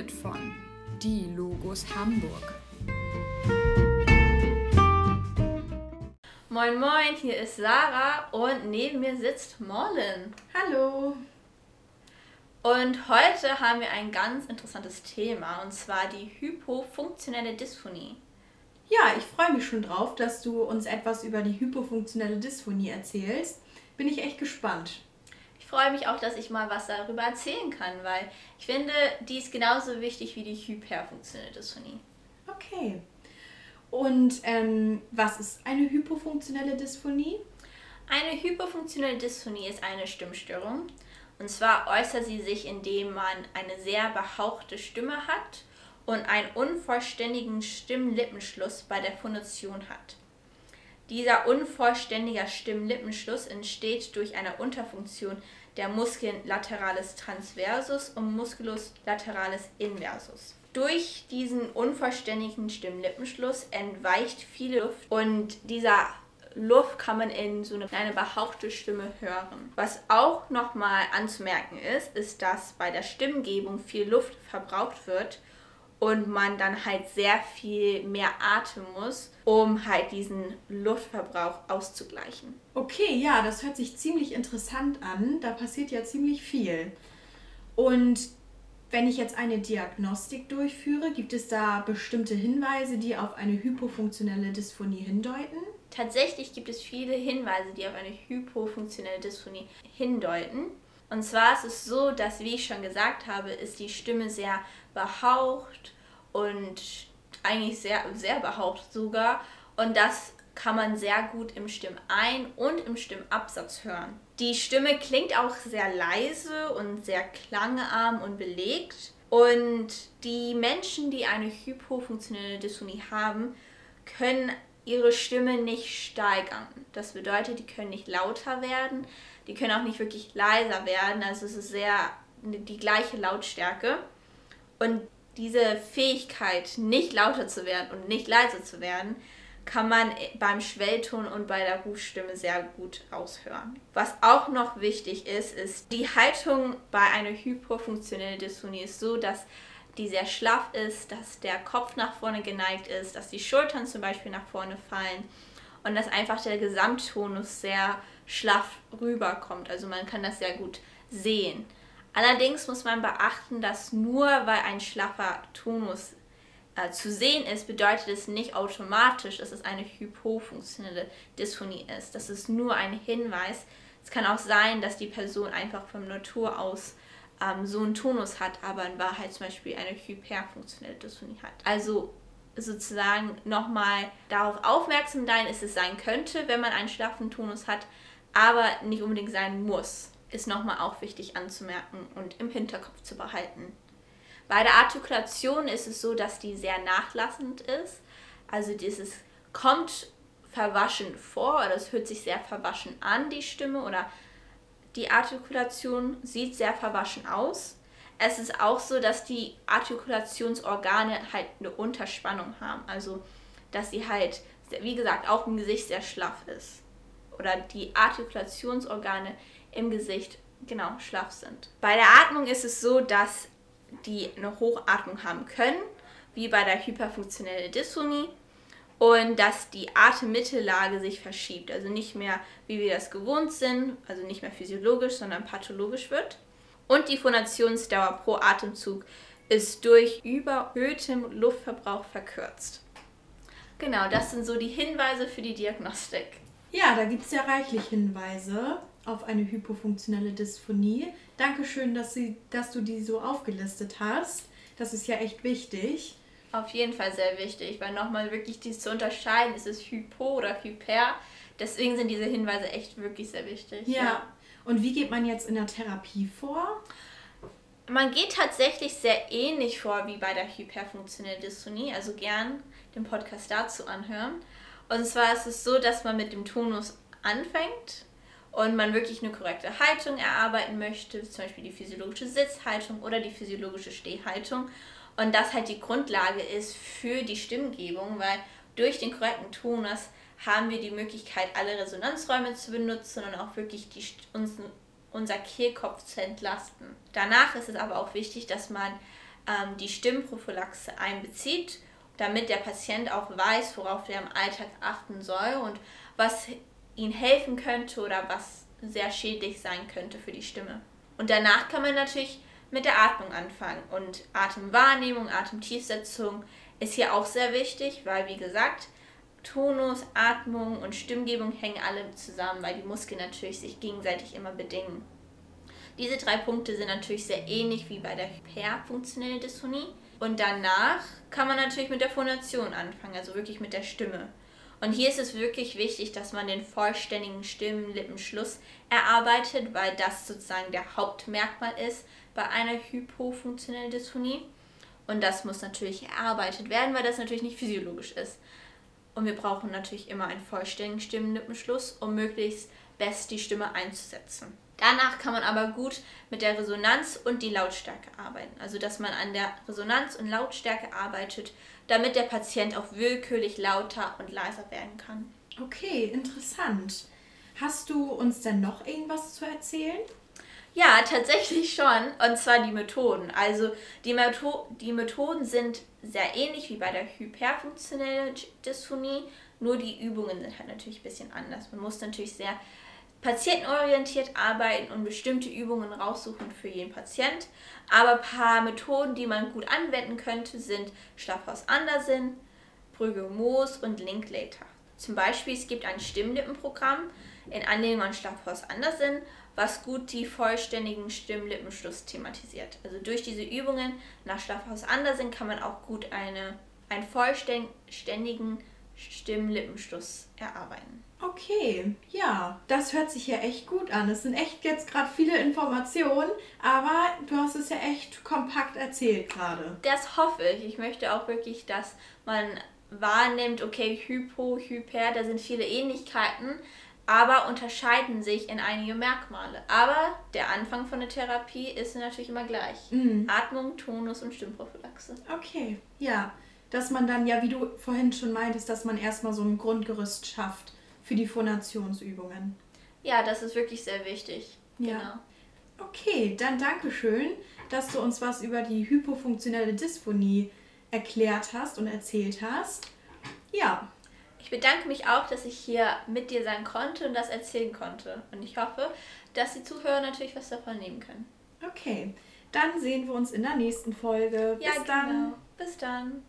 präsentiert von Die Logos Hamburg. Moin Moin, hier ist Sarah und neben mir sitzt Morlin. Hallo. Und heute haben wir ein ganz interessantes Thema und zwar die hypofunktionelle Dysphonie. Ja, ich freue mich schon drauf, dass du uns etwas über die hypofunktionelle Dysphonie erzählst. Bin ich echt gespannt. Ich freue mich auch, dass ich mal was darüber erzählen kann, weil ich finde, die ist genauso wichtig wie die hyperfunktionelle Dysphonie. Okay. Und ähm, was ist eine hypofunktionelle Dysphonie? Eine hypofunktionelle Dysphonie ist eine Stimmstörung. Und zwar äußert sie sich, indem man eine sehr behauchte Stimme hat und einen unvollständigen Stimmlippenschluss bei der Phonation hat. Dieser unvollständige Stimmlippenschluss entsteht durch eine Unterfunktion der Muskeln lateralis transversus und Musculus lateralis inversus. Durch diesen unvollständigen Stimmlippenschluss entweicht viel Luft und dieser Luft kann man in so eine kleine behauchte Stimme hören. Was auch nochmal anzumerken ist, ist, dass bei der Stimmgebung viel Luft verbraucht wird und man dann halt sehr viel mehr atmen muss, um halt diesen Luftverbrauch auszugleichen. Okay, ja, das hört sich ziemlich interessant an. Da passiert ja ziemlich viel. Und wenn ich jetzt eine Diagnostik durchführe, gibt es da bestimmte Hinweise, die auf eine hypofunktionelle Dysphonie hindeuten? Tatsächlich gibt es viele Hinweise, die auf eine hypofunktionelle Dysphonie hindeuten. Und zwar ist es so, dass, wie ich schon gesagt habe, ist die Stimme sehr behaucht und eigentlich sehr, sehr behaucht sogar. Und das kann man sehr gut im Stimmein- und im Stimmabsatz hören. Die Stimme klingt auch sehr leise und sehr klangarm und belegt. Und die Menschen, die eine hypofunktionelle Dysphonie haben, können ihre Stimme nicht steigern. Das bedeutet, die können nicht lauter werden, die können auch nicht wirklich leiser werden. Also es ist sehr die gleiche Lautstärke. Und diese Fähigkeit, nicht lauter zu werden und nicht leiser zu werden, kann man beim Schwellton und bei der Rufstimme sehr gut aushören. Was auch noch wichtig ist, ist, die Haltung bei einer hypofunktionellen Dysphonie ist so, dass die sehr schlaff ist, dass der Kopf nach vorne geneigt ist, dass die Schultern zum Beispiel nach vorne fallen und dass einfach der Gesamttonus sehr schlaff rüberkommt. Also man kann das sehr gut sehen. Allerdings muss man beachten, dass nur weil ein schlaffer Tonus äh, zu sehen ist, bedeutet es nicht automatisch, dass es eine hypofunktionelle Dysphonie ist. Das ist nur ein Hinweis. Es kann auch sein, dass die Person einfach von Natur aus ähm, so einen Tonus hat, aber in Wahrheit zum Beispiel eine hyperfunktionelle Dysphonie hat. Also sozusagen nochmal darauf aufmerksam sein, ist es sein könnte, wenn man einen schlaffen Tonus hat, aber nicht unbedingt sein muss, ist nochmal auch wichtig anzumerken und im Hinterkopf zu behalten. Bei der Artikulation ist es so, dass die sehr nachlassend ist. Also dieses kommt verwaschen vor oder es hört sich sehr verwaschen an, die Stimme oder die Artikulation sieht sehr verwaschen aus. Es ist auch so, dass die Artikulationsorgane halt eine Unterspannung haben. Also, dass sie halt, wie gesagt, auch im Gesicht sehr schlaff ist. Oder die Artikulationsorgane im Gesicht genau schlaff sind. Bei der Atmung ist es so, dass die eine Hochatmung haben können, wie bei der hyperfunktionellen Dysphonie, und dass die Atemmittellage sich verschiebt, also nicht mehr, wie wir das gewohnt sind, also nicht mehr physiologisch, sondern pathologisch wird. Und die Phonationsdauer pro Atemzug ist durch überhöhtem Luftverbrauch verkürzt. Genau, das sind so die Hinweise für die Diagnostik. Ja, da gibt es ja reichlich Hinweise auf eine hypofunktionelle Dysphonie. Dankeschön, dass, sie, dass du die so aufgelistet hast. Das ist ja echt wichtig. Auf jeden Fall sehr wichtig, weil nochmal wirklich dies zu unterscheiden, ist es Hypo oder Hyper. Deswegen sind diese Hinweise echt wirklich sehr wichtig. Ja. ja. Und wie geht man jetzt in der Therapie vor? Man geht tatsächlich sehr ähnlich vor wie bei der hyperfunktionellen Dystonie, also gern den Podcast dazu anhören. Und zwar ist es so, dass man mit dem Tonus anfängt und man wirklich eine korrekte Haltung erarbeiten möchte, zum Beispiel die physiologische Sitzhaltung oder die physiologische Stehhaltung. Und das halt die Grundlage ist für die Stimmgebung, weil durch den korrekten Tonus haben wir die Möglichkeit, alle Resonanzräume zu benutzen und auch wirklich die, uns, unser Kehlkopf zu entlasten. Danach ist es aber auch wichtig, dass man ähm, die Stimmprophylaxe einbezieht, damit der Patient auch weiß, worauf er im Alltag achten soll und was ihm helfen könnte oder was sehr schädlich sein könnte für die Stimme. Und danach kann man natürlich mit der Atmung anfangen. Und Atemwahrnehmung, Atemtiefsetzung ist hier auch sehr wichtig, weil wie gesagt, Tonus, Atmung und Stimmgebung hängen alle zusammen, weil die Muskeln natürlich sich gegenseitig immer bedingen. Diese drei Punkte sind natürlich sehr ähnlich wie bei der hyperfunktionellen Dysphonie. Und danach kann man natürlich mit der Phonation anfangen, also wirklich mit der Stimme. Und hier ist es wirklich wichtig, dass man den vollständigen Stimmenlippenschluss erarbeitet, weil das sozusagen der Hauptmerkmal ist bei einer hypofunktionellen Dysphonie. Und das muss natürlich erarbeitet werden, weil das natürlich nicht physiologisch ist. Und wir brauchen natürlich immer einen vollständigen Stimmenlippenschluss, um möglichst best die Stimme einzusetzen. Danach kann man aber gut mit der Resonanz und die Lautstärke arbeiten. Also dass man an der Resonanz und Lautstärke arbeitet, damit der Patient auch willkürlich lauter und leiser werden kann. Okay, interessant. Hast du uns denn noch irgendwas zu erzählen? Ja, tatsächlich schon. Und zwar die Methoden. Also die, Metho die Methoden sind sehr ähnlich wie bei der hyperfunktionellen Dysphonie, nur die Übungen sind halt natürlich ein bisschen anders. Man muss natürlich sehr patientenorientiert arbeiten und bestimmte Übungen raussuchen für jeden Patient. Aber ein paar Methoden, die man gut anwenden könnte, sind Schlafhaus Andersen, Brügge Moos und Linklater. Zum Beispiel, es gibt ein Stimmlippenprogramm in Anlehnung an Schlafhaus Andersen, was gut die vollständigen Stimmlippenschluss thematisiert. Also durch diese Übungen nach Schlafhaus Andersen kann man auch gut eine, einen vollständigen Stimmlippenschluss erarbeiten. Okay, ja, das hört sich ja echt gut an. Es sind echt jetzt gerade viele Informationen, aber du hast es ja echt kompakt erzählt gerade. Das hoffe ich. Ich möchte auch wirklich, dass man wahrnimmt, okay, Hypo, Hyper, da sind viele Ähnlichkeiten, aber unterscheiden sich in einige Merkmale. Aber der Anfang von der Therapie ist natürlich immer gleich. Mhm. Atmung, Tonus und Stimmprophylaxe. Okay, ja. Dass man dann ja, wie du vorhin schon meintest, dass man erstmal so ein Grundgerüst schafft für die Phonationsübungen. Ja, das ist wirklich sehr wichtig. Ja. Genau. Okay, dann danke schön, dass du uns was über die hypofunktionelle Dysphonie erklärt hast und erzählt hast. Ja. Ich bedanke mich auch, dass ich hier mit dir sein konnte und das erzählen konnte. Und ich hoffe, dass die Zuhörer natürlich was davon nehmen können. Okay, dann sehen wir uns in der nächsten Folge. Bis ja, dann. Genau. Bis dann.